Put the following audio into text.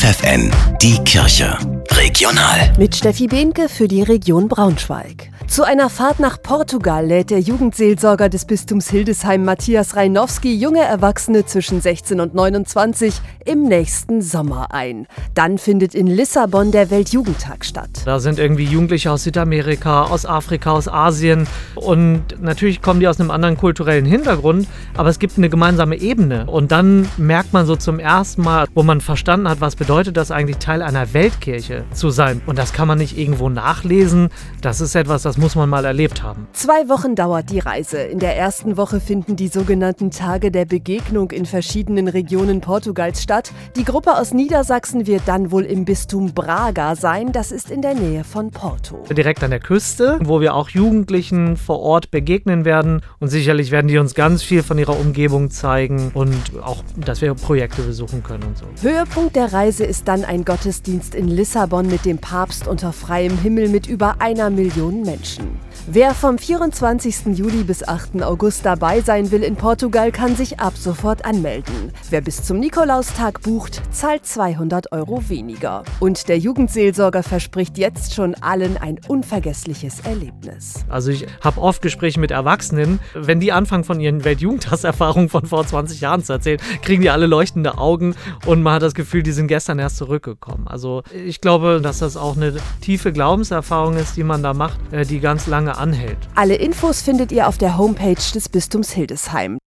FFN, die Kirche. Regional. Mit Steffi Behnke für die Region Braunschweig. Zu einer Fahrt nach Portugal lädt der Jugendseelsorger des Bistums Hildesheim Matthias Reinowski junge Erwachsene zwischen 16 und 29 im nächsten Sommer ein. Dann findet in Lissabon der Weltjugendtag statt. Da sind irgendwie Jugendliche aus Südamerika, aus Afrika, aus Asien und natürlich kommen die aus einem anderen kulturellen Hintergrund, aber es gibt eine gemeinsame Ebene und dann merkt man so zum ersten Mal, wo man verstanden hat, was bedeutet das eigentlich Teil einer Weltkirche zu sein und das kann man nicht irgendwo nachlesen, das ist etwas, das muss man mal erlebt haben. Zwei Wochen dauert die Reise. In der ersten Woche finden die sogenannten Tage der Begegnung in verschiedenen Regionen Portugals statt. Die Gruppe aus Niedersachsen wird dann wohl im Bistum Braga sein. Das ist in der Nähe von Porto. Direkt an der Küste, wo wir auch Jugendlichen vor Ort begegnen werden. Und sicherlich werden die uns ganz viel von ihrer Umgebung zeigen und auch, dass wir Projekte besuchen können und so. Höhepunkt der Reise ist dann ein Gottesdienst in Lissabon mit dem Papst unter freiem Himmel mit über einer Million Menschen. Menschen. Wer vom 24. Juli bis 8. August dabei sein will in Portugal, kann sich ab sofort anmelden. Wer bis zum Nikolaustag bucht, zahlt 200 Euro weniger. Und der Jugendseelsorger verspricht jetzt schon allen ein unvergessliches Erlebnis. Also ich habe oft Gespräche mit Erwachsenen, wenn die anfangen von ihren Weltjugendtagserfahrungen von vor 20 Jahren zu erzählen, kriegen die alle leuchtende Augen und man hat das Gefühl, die sind gestern erst zurückgekommen. Also ich glaube, dass das auch eine tiefe Glaubenserfahrung ist, die man da macht, äh, die ganz lange anhält. Alle Infos findet ihr auf der Homepage des Bistums Hildesheim.